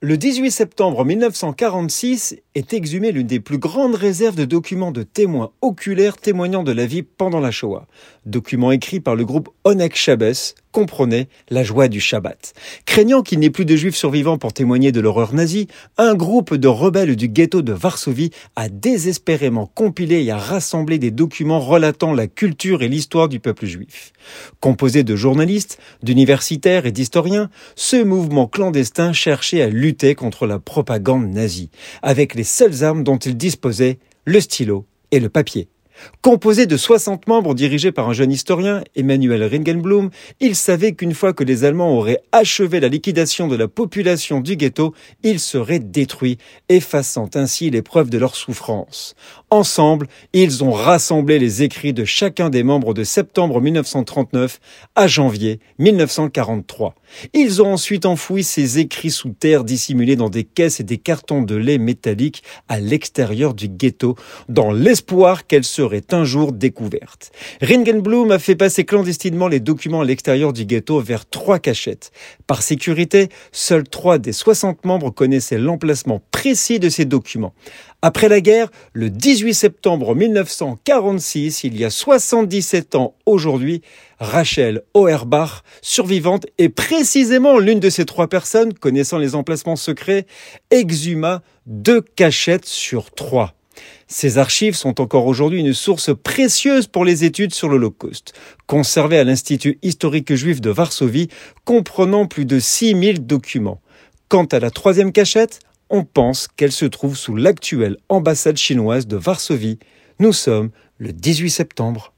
Le 18 septembre 1946 est exhumée l'une des plus grandes réserves de documents de témoins oculaires témoignant de la vie pendant la Shoah. Document écrit par le groupe Onek comprenait la joie du Shabbat. Craignant qu'il n'ait plus de juifs survivants pour témoigner de l'horreur nazie, un groupe de rebelles du ghetto de Varsovie a désespérément compilé et a rassemblé des documents relatant la culture et l'histoire du peuple juif. Composé de journalistes, d'universitaires et d'historiens, ce mouvement clandestin cherchait à lutter contre la propagande nazie, avec les seules armes dont il disposait, le stylo et le papier. Composé de 60 membres dirigés par un jeune historien, Emmanuel Ringenblum, il savait qu'une fois que les Allemands auraient achevé la liquidation de la population du ghetto, ils seraient détruits, effaçant ainsi les preuves de leur souffrance. Ensemble, ils ont rassemblé les écrits de chacun des membres de septembre 1939 à janvier 1943. Ils ont ensuite enfoui ces écrits sous terre dissimulés dans des caisses et des cartons de lait métalliques à l'extérieur du ghetto, dans l'espoir qu'elles seraient un jour découvertes. Ringenblum a fait passer clandestinement les documents à l'extérieur du ghetto vers trois cachettes. Par sécurité, seuls trois des 60 membres connaissaient l'emplacement précis de ces documents. Après la guerre, le 18 septembre 1946, il y a 77 ans aujourd'hui, Rachel Auerbach, survivante et précisément l'une de ces trois personnes connaissant les emplacements secrets, exhuma deux cachettes sur trois. Ces archives sont encore aujourd'hui une source précieuse pour les études sur l'Holocauste, conservées à l'Institut historique juif de Varsovie, comprenant plus de 6000 documents. Quant à la troisième cachette, on pense qu'elle se trouve sous l'actuelle ambassade chinoise de Varsovie. Nous sommes le 18 septembre